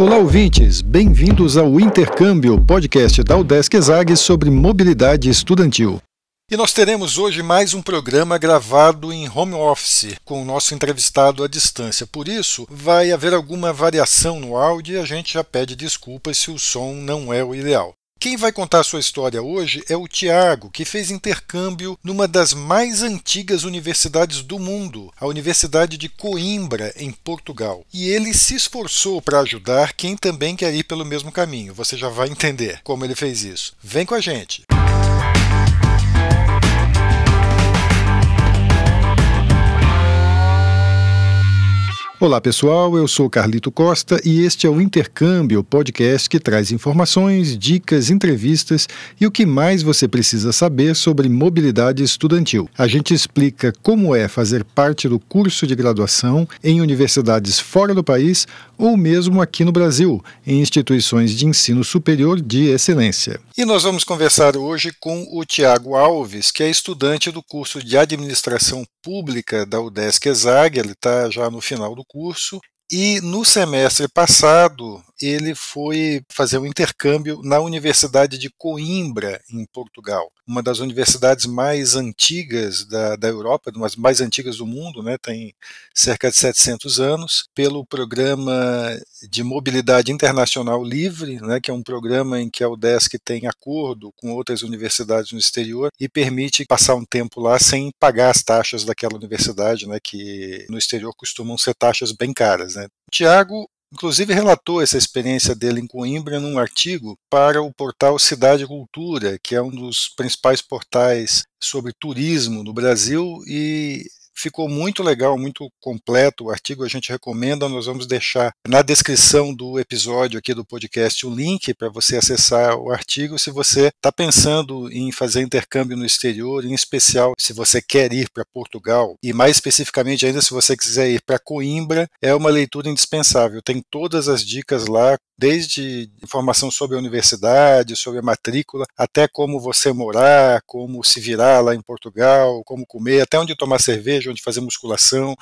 Olá, ouvintes! Bem-vindos ao Intercâmbio, podcast da Udesc Exag sobre mobilidade estudantil. E nós teremos hoje mais um programa gravado em home office, com o nosso entrevistado à distância. Por isso, vai haver alguma variação no áudio e a gente já pede desculpas se o som não é o ideal. Quem vai contar sua história hoje é o Tiago, que fez intercâmbio numa das mais antigas universidades do mundo, a Universidade de Coimbra, em Portugal. E ele se esforçou para ajudar quem também quer ir pelo mesmo caminho. Você já vai entender como ele fez isso. Vem com a gente! Olá pessoal, eu sou Carlito Costa e este é o Intercâmbio, podcast que traz informações, dicas, entrevistas e o que mais você precisa saber sobre mobilidade estudantil. A gente explica como é fazer parte do curso de graduação em universidades fora do país ou mesmo aqui no Brasil, em instituições de ensino superior de excelência. E nós vamos conversar hoje com o Tiago Alves, que é estudante do curso de Administração Pública da UDESC ESAG, ele está já no final do curso, e no semestre passado ele foi fazer um intercâmbio na Universidade de Coimbra, em Portugal, uma das universidades mais antigas da, da Europa, uma das mais antigas do mundo, né, tem cerca de 700 anos, pelo programa de mobilidade internacional livre, né, que é um programa em que a UDESC tem acordo com outras universidades no exterior e permite passar um tempo lá sem pagar as taxas daquela universidade, né, que no exterior costumam ser taxas bem caras. Né. Tiago Inclusive relatou essa experiência dele em Coimbra num artigo para o portal Cidade Cultura, que é um dos principais portais sobre turismo no Brasil e ficou muito legal, muito completo o artigo, a gente recomenda, nós vamos deixar na descrição do episódio aqui do podcast o link para você acessar o artigo se você está pensando em fazer intercâmbio no exterior, em especial se você quer ir para Portugal e mais especificamente ainda se você quiser ir para Coimbra, é uma leitura indispensável. Tem todas as dicas lá, desde informação sobre a universidade, sobre a matrícula, até como você morar, como se virar lá em Portugal, como comer, até onde tomar cerveja, onde fazer musculação.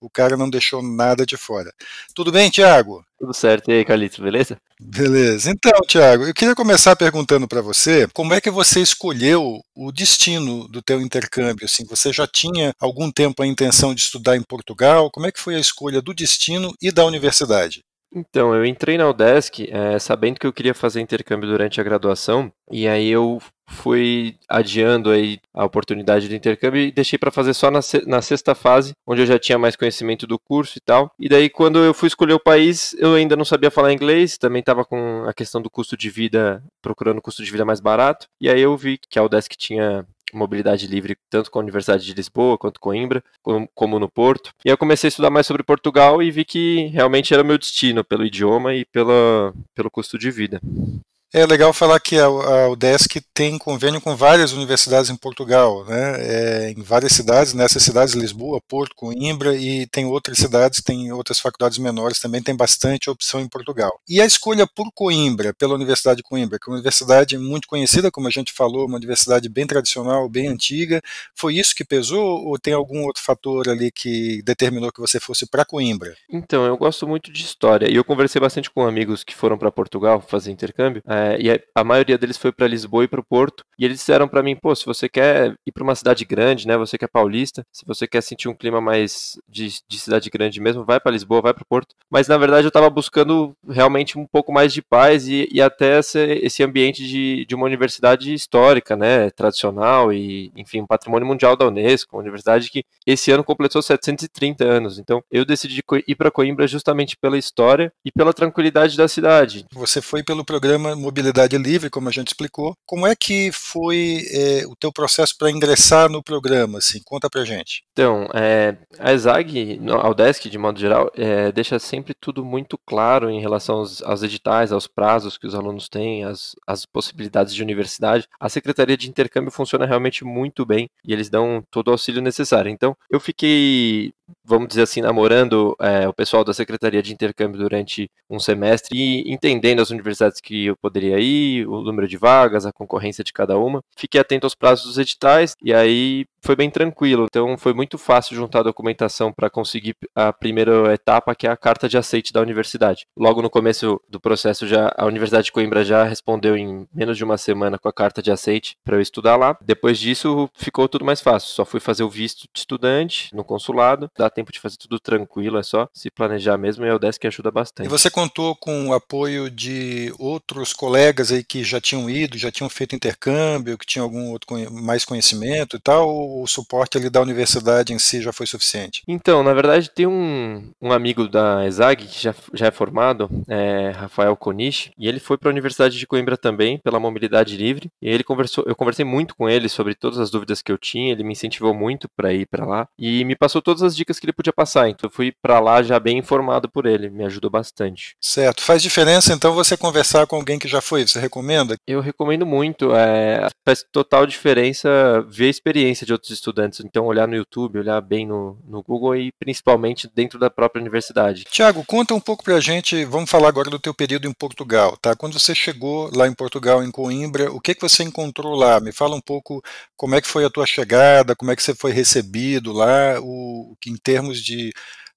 O cara não deixou nada de fora. Tudo bem, Tiago? Tudo certo. E aí, Carlitos, beleza? Beleza. Então, Tiago, eu queria começar perguntando para você como é que você escolheu o destino do teu intercâmbio? Assim, você já tinha algum tempo a intenção de estudar em Portugal? Como é que foi a escolha do destino e da universidade? Então, eu entrei na UDESC é, sabendo que eu queria fazer intercâmbio durante a graduação, e aí eu fui adiando aí a oportunidade do intercâmbio e deixei para fazer só na, na sexta fase, onde eu já tinha mais conhecimento do curso e tal. E daí, quando eu fui escolher o país, eu ainda não sabia falar inglês, também estava com a questão do custo de vida, procurando custo de vida mais barato, e aí eu vi que a UDESC tinha mobilidade livre tanto com a Universidade de Lisboa quanto Coimbra, como, como no Porto. E eu comecei a estudar mais sobre Portugal e vi que realmente era o meu destino pelo idioma e pela, pelo custo de vida. É legal falar que a, a UDESC tem convênio com várias universidades em Portugal, né? É, em várias cidades, nessas cidades, Lisboa, Porto, Coimbra, e tem outras cidades, tem outras faculdades menores também, tem bastante opção em Portugal. E a escolha por Coimbra, pela Universidade de Coimbra, que é uma universidade muito conhecida, como a gente falou, uma universidade bem tradicional, bem antiga, foi isso que pesou ou tem algum outro fator ali que determinou que você fosse para Coimbra? Então, eu gosto muito de história e eu conversei bastante com amigos que foram para Portugal fazer intercâmbio. É, é, e a, maioria deles foi para Lisboa e para o Porto. E eles disseram para mim, pô, se você quer ir para uma cidade grande, né? Você que é paulista, se você quer sentir um clima mais de, de cidade grande mesmo, vai para Lisboa, vai para o Porto. Mas na verdade eu estava buscando realmente um pouco mais de paz e, e até esse, esse ambiente de, de uma universidade histórica, né? Tradicional e, enfim, um patrimônio mundial da Unesco, uma universidade que esse ano completou 730 anos. Então eu decidi ir para Coimbra justamente pela história e pela tranquilidade da cidade. Você foi pelo programa mobilidade livre, como a gente explicou. Como é que foi é, o teu processo para ingressar no programa? Assim, conta para gente. Então, é, a ESAG, a UDESC, de modo geral, é, deixa sempre tudo muito claro em relação aos, aos, editais, aos prazos que os alunos têm, as, as possibilidades de universidade. A Secretaria de Intercâmbio funciona realmente muito bem e eles dão todo o auxílio necessário. Então, eu fiquei vamos dizer assim, namorando é, o pessoal da Secretaria de Intercâmbio durante um semestre e entendendo as universidades que eu poderia ir, o número de vagas, a concorrência de cada uma. Fiquei atento aos prazos dos editais e aí foi bem tranquilo. Então foi muito fácil juntar a documentação para conseguir a primeira etapa, que é a carta de aceite da universidade. Logo no começo do processo, já a Universidade de Coimbra já respondeu em menos de uma semana com a carta de aceite para eu estudar lá. Depois disso, ficou tudo mais fácil. Só fui fazer o visto de estudante no consulado. Dá tempo de fazer tudo tranquilo, é só se planejar mesmo e a UDESC ajuda bastante. E você contou com o apoio de outros colegas aí que já tinham ido, já tinham feito intercâmbio, que tinham algum outro mais conhecimento e tal, o suporte ali da universidade em si já foi suficiente? Então, na verdade, tem um, um amigo da ESAG que já, já é formado, é Rafael Konishi, e ele foi para a Universidade de Coimbra também, pela mobilidade livre, e ele conversou, eu conversei muito com ele sobre todas as dúvidas que eu tinha, ele me incentivou muito para ir para lá, e me passou todas as dicas que ele podia passar, então eu fui para lá já bem informado por ele, me ajudou bastante. Certo, faz diferença então você conversar com alguém que já foi, você recomenda? Eu recomendo muito, é, faz total diferença ver a experiência de outros estudantes, então olhar no YouTube, olhar bem no, no Google e principalmente dentro da própria universidade. Tiago, conta um pouco pra gente, vamos falar agora do teu período em Portugal, tá? Quando você chegou lá em Portugal, em Coimbra, o que, que você encontrou lá? Me fala um pouco como é que foi a tua chegada, como é que você foi recebido lá, o, em termos de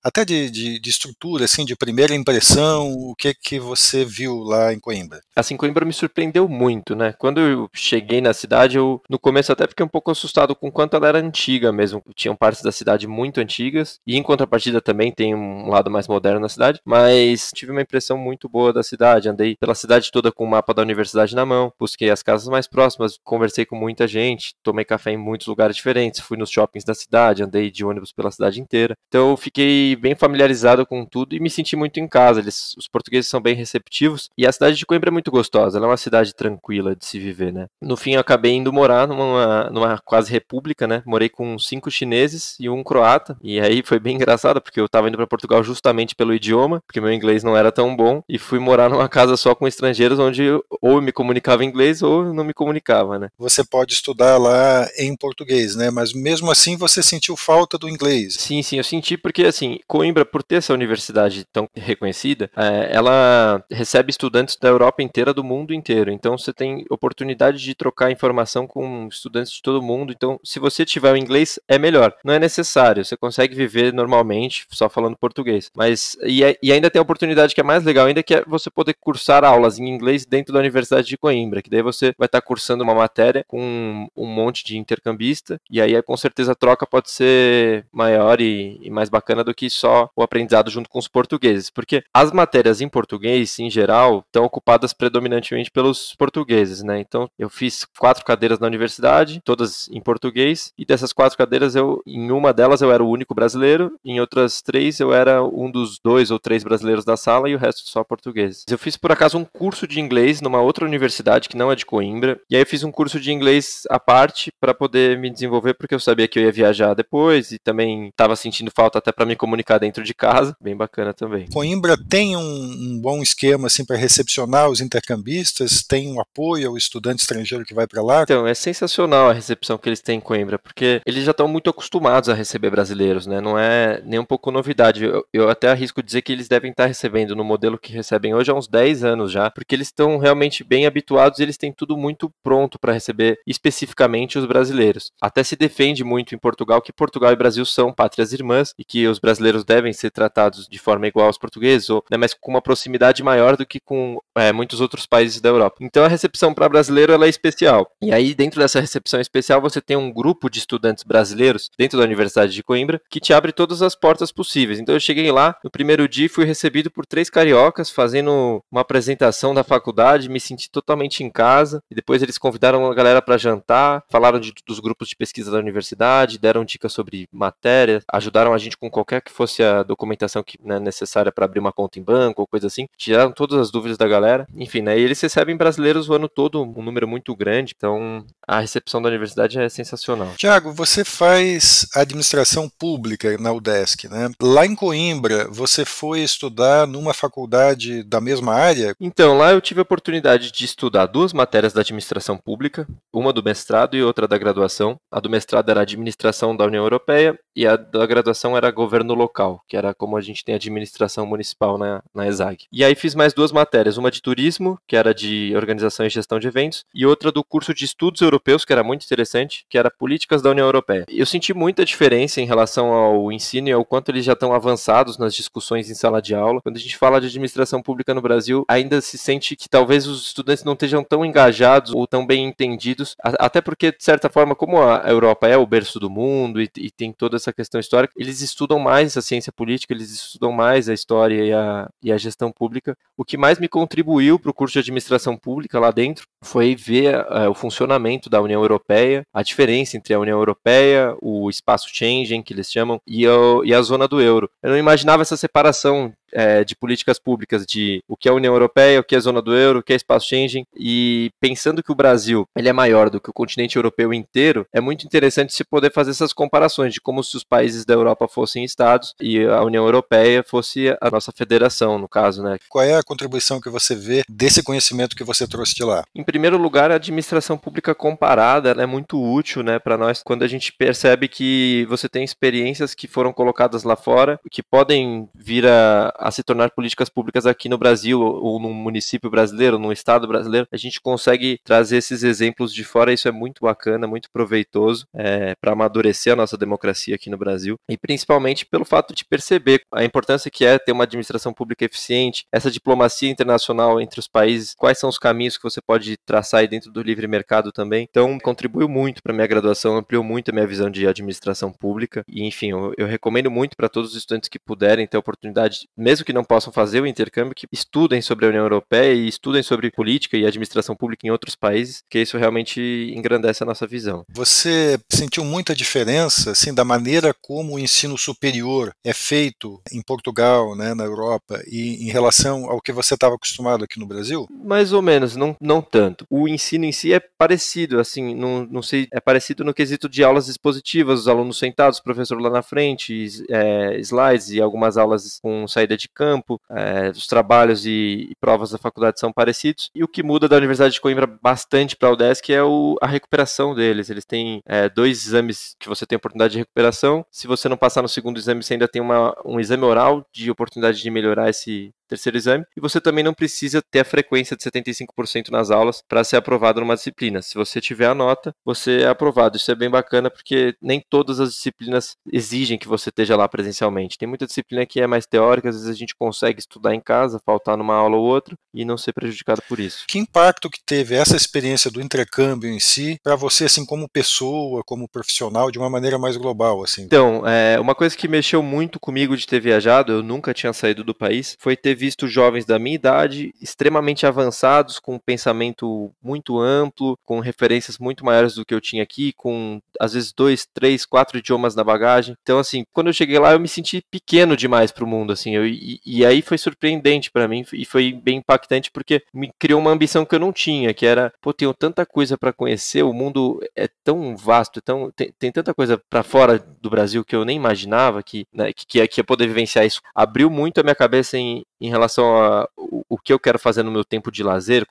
até de, de, de, estrutura, assim, de primeira impressão, o que que você viu lá em Coimbra? Assim, Coimbra me surpreendeu muito, né? Quando eu cheguei na cidade, eu no começo até fiquei um pouco assustado com quanto ela era antiga mesmo. Tinham partes da cidade muito antigas e em contrapartida também tem um lado mais moderno na cidade, mas tive uma impressão muito boa da cidade. Andei pela cidade toda com o mapa da universidade na mão, busquei as casas mais próximas, conversei com muita gente, tomei café em muitos lugares diferentes, fui nos shoppings da cidade, andei de ônibus pela cidade inteira. Então eu fiquei bem familiarizado com tudo e me senti muito em casa. Eles, os portugueses são bem receptivos e a cidade de Coimbra é muito gostosa. Ela é uma cidade tranquila de se viver, né? No fim, eu acabei indo morar numa, numa quase república, né? Morei com cinco chineses e um croata e aí foi bem engraçado porque eu tava indo para Portugal justamente pelo idioma, porque meu inglês não era tão bom e fui morar numa casa só com estrangeiros onde eu, ou eu me comunicava em inglês ou não me comunicava, né? Você pode estudar lá em português, né? Mas mesmo assim você sentiu falta do inglês? Sim, sim, eu senti porque assim Coimbra, por ter essa universidade tão reconhecida, é, ela recebe estudantes da Europa inteira, do mundo inteiro. Então você tem oportunidade de trocar informação com estudantes de todo mundo. Então, se você tiver o inglês, é melhor. Não é necessário, você consegue viver normalmente só falando português. Mas e, e ainda tem a oportunidade que é mais legal ainda, que é você poder cursar aulas em inglês dentro da Universidade de Coimbra, que daí você vai estar cursando uma matéria com um monte de intercambista, e aí com certeza a troca pode ser maior e, e mais bacana do que só o aprendizado junto com os portugueses, porque as matérias em português, em geral, estão ocupadas predominantemente pelos portugueses, né? Então, eu fiz quatro cadeiras na universidade, todas em português, e dessas quatro cadeiras, eu, em uma delas eu era o único brasileiro, em outras três eu era um dos dois ou três brasileiros da sala e o resto só portugueses. Eu fiz, por acaso, um curso de inglês numa outra universidade que não é de Coimbra, e aí eu fiz um curso de inglês à parte para poder me desenvolver, porque eu sabia que eu ia viajar depois e também estava sentindo falta até para me comunicar dentro de casa, bem bacana também. Coimbra tem um, um bom esquema assim para recepcionar os intercambistas, tem um apoio ao estudante estrangeiro que vai para lá? Então, é sensacional a recepção que eles têm em Coimbra, porque eles já estão muito acostumados a receber brasileiros, né? Não é nem um pouco novidade. Eu, eu até arrisco dizer que eles devem estar recebendo no modelo que recebem hoje há uns 10 anos já, porque eles estão realmente bem habituados e eles têm tudo muito pronto para receber especificamente os brasileiros. Até se defende muito em Portugal que Portugal e Brasil são pátrias irmãs e que os brasileiros devem ser tratados de forma igual aos portugueses, ou, né, mas com uma proximidade maior do que com é, muitos outros países da Europa. Então a recepção para brasileiro ela é especial. E aí, dentro dessa recepção especial, você tem um grupo de estudantes brasileiros dentro da Universidade de Coimbra que te abre todas as portas possíveis. Então eu cheguei lá, no primeiro dia fui recebido por três cariocas fazendo uma apresentação da faculdade, me senti totalmente em casa. E depois eles convidaram a galera para jantar, falaram de, dos grupos de pesquisa da universidade, deram dicas sobre matérias, ajudaram a gente com qualquer que fosse a documentação que é né, necessária para abrir uma conta em banco ou coisa assim. Tiraram todas as dúvidas da galera. Enfim, né? E eles recebem brasileiros o ano todo, um número muito grande. Então, a recepção da universidade é sensacional. Tiago, você faz administração pública na UDESC, né? Lá em Coimbra, você foi estudar numa faculdade da mesma área? Então, lá eu tive a oportunidade de estudar duas matérias da administração pública, uma do mestrado e outra da graduação. A do mestrado era administração da União Europeia e a da graduação era governo local local, que era como a gente tem administração municipal na, na ESAG. E aí fiz mais duas matérias, uma de turismo, que era de organização e gestão de eventos, e outra do curso de estudos europeus, que era muito interessante, que era políticas da União Europeia. Eu senti muita diferença em relação ao ensino e ao quanto eles já estão avançados nas discussões em sala de aula. Quando a gente fala de administração pública no Brasil, ainda se sente que talvez os estudantes não estejam tão engajados ou tão bem entendidos, até porque, de certa forma, como a Europa é o berço do mundo e, e tem toda essa questão histórica, eles estudam mais a ciência política, eles estudam mais a história e a, e a gestão pública. O que mais me contribuiu para o curso de administração pública lá dentro foi ver uh, o funcionamento da União Europeia, a diferença entre a União Europeia, o espaço Schengen, que eles chamam, e, o, e a zona do euro. Eu não imaginava essa separação é, de políticas públicas de o que é a União Europeia, o que é a zona do euro, o que é espaço Schengen, e pensando que o Brasil ele é maior do que o continente europeu inteiro, é muito interessante se poder fazer essas comparações de como se os países da Europa fossem estados e a União Europeia fosse a nossa federação, no caso, né? Qual é a contribuição que você vê desse conhecimento que você trouxe de lá? Em primeiro lugar, a administração pública comparada é muito útil, né, para nós quando a gente percebe que você tem experiências que foram colocadas lá fora, que podem vir a a se tornar políticas públicas aqui no Brasil, ou num município brasileiro, num estado brasileiro, a gente consegue trazer esses exemplos de fora, isso é muito bacana, muito proveitoso é, para amadurecer a nossa democracia aqui no Brasil, e principalmente pelo fato de perceber a importância que é ter uma administração pública eficiente, essa diplomacia internacional entre os países, quais são os caminhos que você pode traçar aí dentro do livre mercado também. Então, contribuiu muito para minha graduação, ampliou muito a minha visão de administração pública, e enfim, eu, eu recomendo muito para todos os estudantes que puderem ter a oportunidade, mesmo que não possam fazer o intercâmbio, que estudem sobre a União Europeia e estudem sobre política e administração pública em outros países, que isso realmente engrandece a nossa visão. Você sentiu muita diferença assim da maneira como o ensino superior é feito em Portugal, né, na Europa, e em relação ao que você estava acostumado aqui no Brasil? Mais ou menos, não, não tanto. O ensino em si é parecido, assim, não, não sei, é parecido no quesito de aulas expositivas, os alunos sentados, o professor lá na frente, é, slides e algumas aulas com saída de campo, é, os trabalhos e, e, provas da faculdade são parecidos. E o que muda da Universidade de Coimbra bastante para o UDESC é o, a recuperação deles. Eles têm é, dois exames que você tem oportunidade de recuperação. Se você não passar no segundo exame, você ainda tem uma, um exame oral de oportunidade de melhorar esse, terceiro exame, e você também não precisa ter a frequência de 75% nas aulas para ser aprovado numa disciplina. Se você tiver a nota, você é aprovado. Isso é bem bacana porque nem todas as disciplinas exigem que você esteja lá presencialmente. Tem muita disciplina que é mais teórica, às vezes a gente consegue estudar em casa, faltar numa aula ou outra e não ser prejudicado por isso. Que impacto que teve essa experiência do intercâmbio em si para você assim como pessoa, como profissional de uma maneira mais global assim? Então, é, uma coisa que mexeu muito comigo de ter viajado, eu nunca tinha saído do país, foi ter visto jovens da minha idade extremamente avançados, com um pensamento muito amplo, com referências muito maiores do que eu tinha aqui, com às vezes dois, três, quatro idiomas na bagagem. Então, assim, quando eu cheguei lá, eu me senti pequeno demais para o mundo, assim, eu, e, e, aí foi surpreendente para mim e foi bem impactante porque me criou uma ambição que eu não tinha, que era, pô, tenho tanta coisa para conhecer, o mundo é tão vasto, tão, tem, tem tanta coisa para fora do Brasil que eu nem imaginava que, né, que, que ia poder vivenciar isso. Abriu muito a minha cabeça em, em relação a o, o, que eu quero fazer no meu tempo de lazer,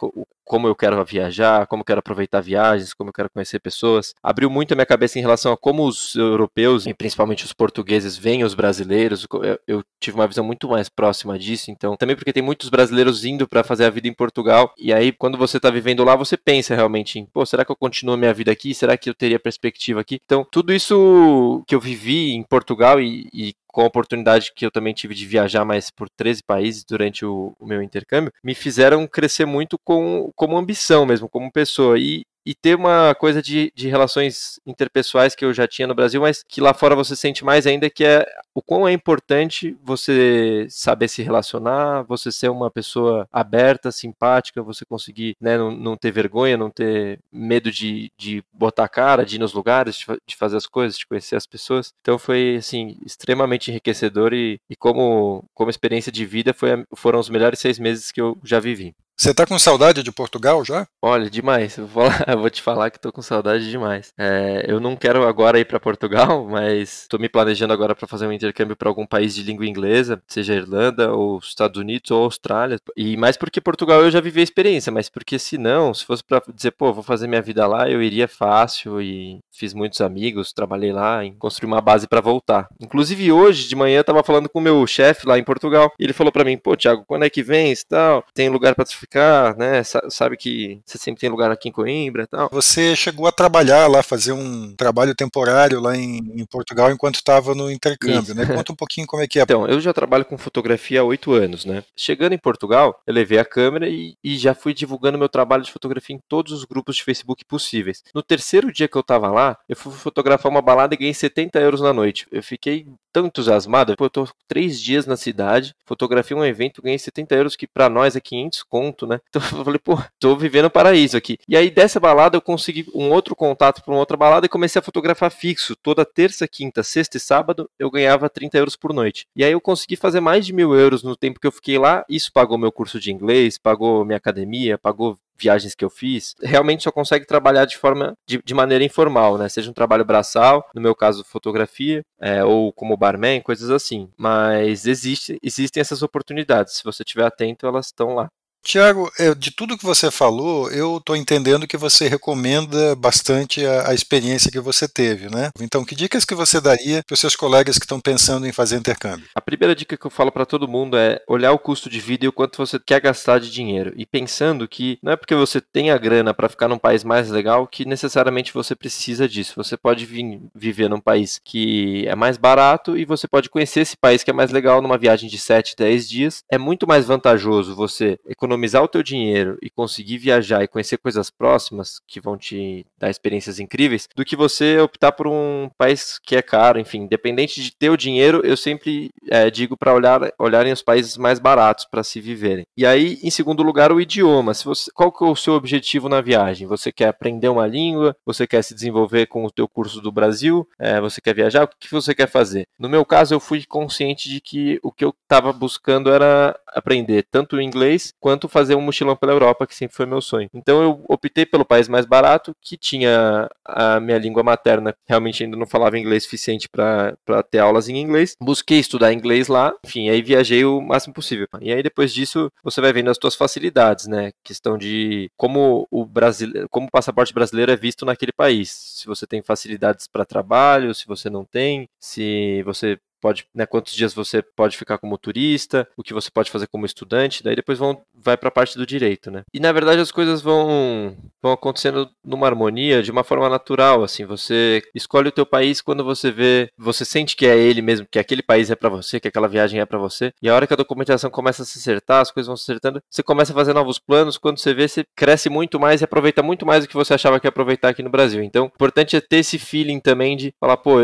como eu quero viajar, como eu quero aproveitar viagens, como eu quero conhecer pessoas. Abriu muito a minha cabeça em relação a como os europeus, e principalmente os portugueses, veem os brasileiros. Eu, eu tive uma visão muito mais próxima disso, então, também porque tem muitos brasileiros indo para fazer a vida em Portugal, e aí quando você está vivendo lá, você pensa realmente em, pô, será que eu continuo a minha vida aqui? Será que eu teria perspectiva aqui? Então, tudo isso que eu vivi em Portugal e, e com a oportunidade que eu também tive de viajar mais por 13 países durante o, o meu intercâmbio, me fizeram crescer muito com, como ambição mesmo, como pessoa. E, e ter uma coisa de, de relações interpessoais que eu já tinha no Brasil, mas que lá fora você sente mais ainda, que é o quão é importante você saber se relacionar, você ser uma pessoa aberta, simpática, você conseguir né, não, não ter vergonha, não ter medo de, de botar a cara, de ir nos lugares, de, de fazer as coisas, de conhecer as pessoas. Então foi, assim, extremamente enriquecedor e, e como, como experiência de vida foi, foram os melhores seis meses que eu já vivi. Você tá com saudade de Portugal já? Olha, demais. Eu vou, eu vou te falar que tô com saudade demais. É, eu não quero agora ir para Portugal, mas tô me planejando agora para fazer um intercâmbio para algum país de língua inglesa, seja Irlanda ou Estados Unidos ou Austrália. E mais porque Portugal eu já vivi a experiência, mas porque se não, se fosse para dizer, pô, vou fazer minha vida lá, eu iria fácil e fiz muitos amigos, trabalhei lá em construir uma base para voltar. Inclusive hoje de manhã eu tava falando com o meu chefe lá em Portugal, e ele falou para mim, pô, Thiago, quando é que vens, tal? Tem lugar para ficar, né? Sabe que você sempre tem lugar aqui em Coimbra, tal. Você chegou a trabalhar lá, fazer um trabalho temporário lá em, em Portugal enquanto estava no intercâmbio, Isso. né? Conta um pouquinho como é que é. Então, eu já trabalho com fotografia há oito anos, né? Chegando em Portugal, eu levei a câmera e, e já fui divulgando meu trabalho de fotografia em todos os grupos de Facebook possíveis. No terceiro dia que eu tava lá, eu fui fotografar uma balada e ganhei 70 euros na noite. Eu fiquei tão entusiasmado, eu tô três dias na cidade, fotografei um evento, ganhei 70 euros, que para nós é 500 conto, né? Então eu falei, pô, tô vivendo paraíso aqui. E aí dessa balada eu consegui um outro contato para uma outra balada e comecei a fotografar fixo. Toda terça, quinta, sexta e sábado eu ganhava 30 euros por noite. E aí eu consegui fazer mais de mil euros no tempo que eu fiquei lá. Isso pagou meu curso de inglês, pagou minha academia, pagou viagens que eu fiz, realmente só consegue trabalhar de forma de, de maneira informal, né? Seja um trabalho braçal, no meu caso fotografia, é, ou como barman, coisas assim. Mas existe, existem essas oportunidades. Se você estiver atento, elas estão lá. Tiago, de tudo que você falou, eu estou entendendo que você recomenda bastante a, a, experiência que você teve, né? Então, que dicas que você daria para os seus colegas que estão pensando em fazer intercâmbio? A primeira dica que eu falo para todo mundo é olhar o custo de vida e o quanto você quer gastar de dinheiro. E pensando que não é porque você tem a grana para ficar num país mais legal que necessariamente você precisa disso. Você pode vir, viver num país que é mais barato e você pode conhecer esse país que é mais legal numa viagem de 7, 10 dias. É muito mais vantajoso você economizar economizar o teu dinheiro e conseguir viajar e conhecer coisas próximas que vão te dar experiências incríveis, do que você optar por um país que é caro, enfim, independente de ter o dinheiro, eu sempre é, digo para olhar, olharem os países mais baratos para se viverem. E aí, em segundo lugar, o idioma. Se você, qual que é o seu objetivo na viagem? Você quer aprender uma língua? Você quer se desenvolver com o teu curso do Brasil? É, você quer viajar? O que você quer fazer? No meu caso, eu fui consciente de que o que eu estava buscando era aprender tanto o inglês quanto quanto fazer um mochilão pela Europa, que sempre foi meu sonho. Então eu optei pelo país mais barato, que tinha a minha língua materna, realmente ainda não falava inglês suficiente para ter aulas em inglês. Busquei estudar inglês lá, enfim, aí viajei o máximo possível. E aí depois disso você vai vendo as suas facilidades, né? Questão de como o brasileiro, como o passaporte brasileiro é visto naquele país. Se você tem facilidades para trabalho, se você não tem, se você pode, né, quantos dias você pode ficar como turista, o que você pode fazer como estudante, daí depois vão, vai para a parte do direito, né? E na verdade as coisas vão, vão acontecendo numa harmonia, de uma forma natural, assim, você escolhe o teu país quando você vê, você sente que é ele mesmo, que aquele país é para você, que aquela viagem é para você, e a hora que a documentação começa a se acertar, as coisas vão se acertando, você começa a fazer novos planos, quando você vê, você cresce muito mais e aproveita muito mais do que você achava que ia aproveitar aqui no Brasil. Então, o importante é ter esse feeling também de falar, pô,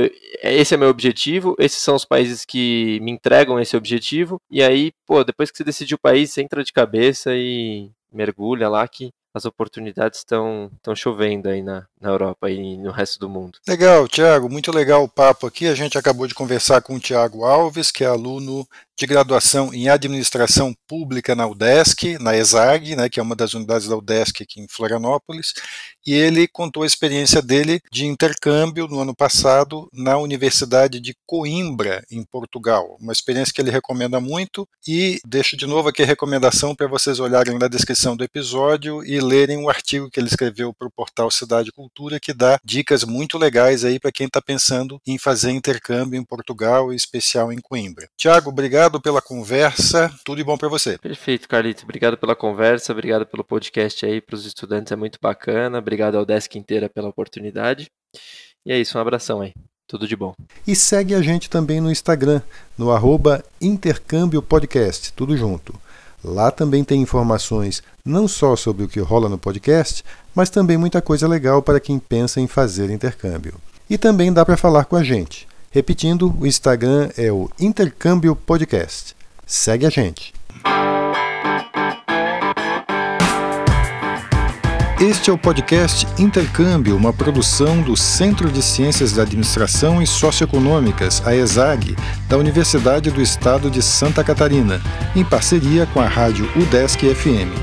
esse é meu objetivo, esses são os países que me entregam esse objetivo, e aí, pô, depois que você decidiu o país, você entra de cabeça e mergulha lá que as oportunidades estão chovendo aí na, na Europa e no resto do mundo. Legal, Tiago, muito legal o papo aqui. A gente acabou de conversar com o Tiago Alves, que é aluno de graduação em Administração Pública na UDESC, na ESAG, né, que é uma das unidades da UDESC aqui em Florianópolis, e ele contou a experiência dele de intercâmbio no ano passado na Universidade de Coimbra, em Portugal. Uma experiência que ele recomenda muito e deixo de novo aqui a recomendação para vocês olharem na descrição do episódio e lerem o um artigo que ele escreveu para o portal Cidade Cultura, que dá dicas muito legais aí para quem está pensando em fazer intercâmbio em Portugal, em especial em Coimbra. Tiago, obrigado obrigado pela conversa. Tudo de bom para você. Perfeito, Carlito. Obrigado pela conversa, obrigado pelo podcast aí para os estudantes, é muito bacana. Obrigado ao Desk inteira pela oportunidade. E é isso, um abração aí. Tudo de bom. E segue a gente também no Instagram, no arroba Intercâmbio Podcast, tudo junto. Lá também tem informações não só sobre o que rola no podcast, mas também muita coisa legal para quem pensa em fazer intercâmbio. E também dá para falar com a gente. Repetindo, o Instagram é o Intercâmbio Podcast. Segue a gente. Este é o podcast Intercâmbio, uma produção do Centro de Ciências da Administração e Socioeconômicas, a ESAG, da Universidade do Estado de Santa Catarina, em parceria com a rádio UDESC FM.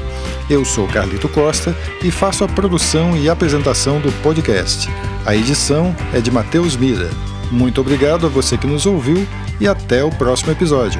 Eu sou Carlito Costa e faço a produção e apresentação do podcast. A edição é de Matheus Mira. Muito obrigado a você que nos ouviu e até o próximo episódio.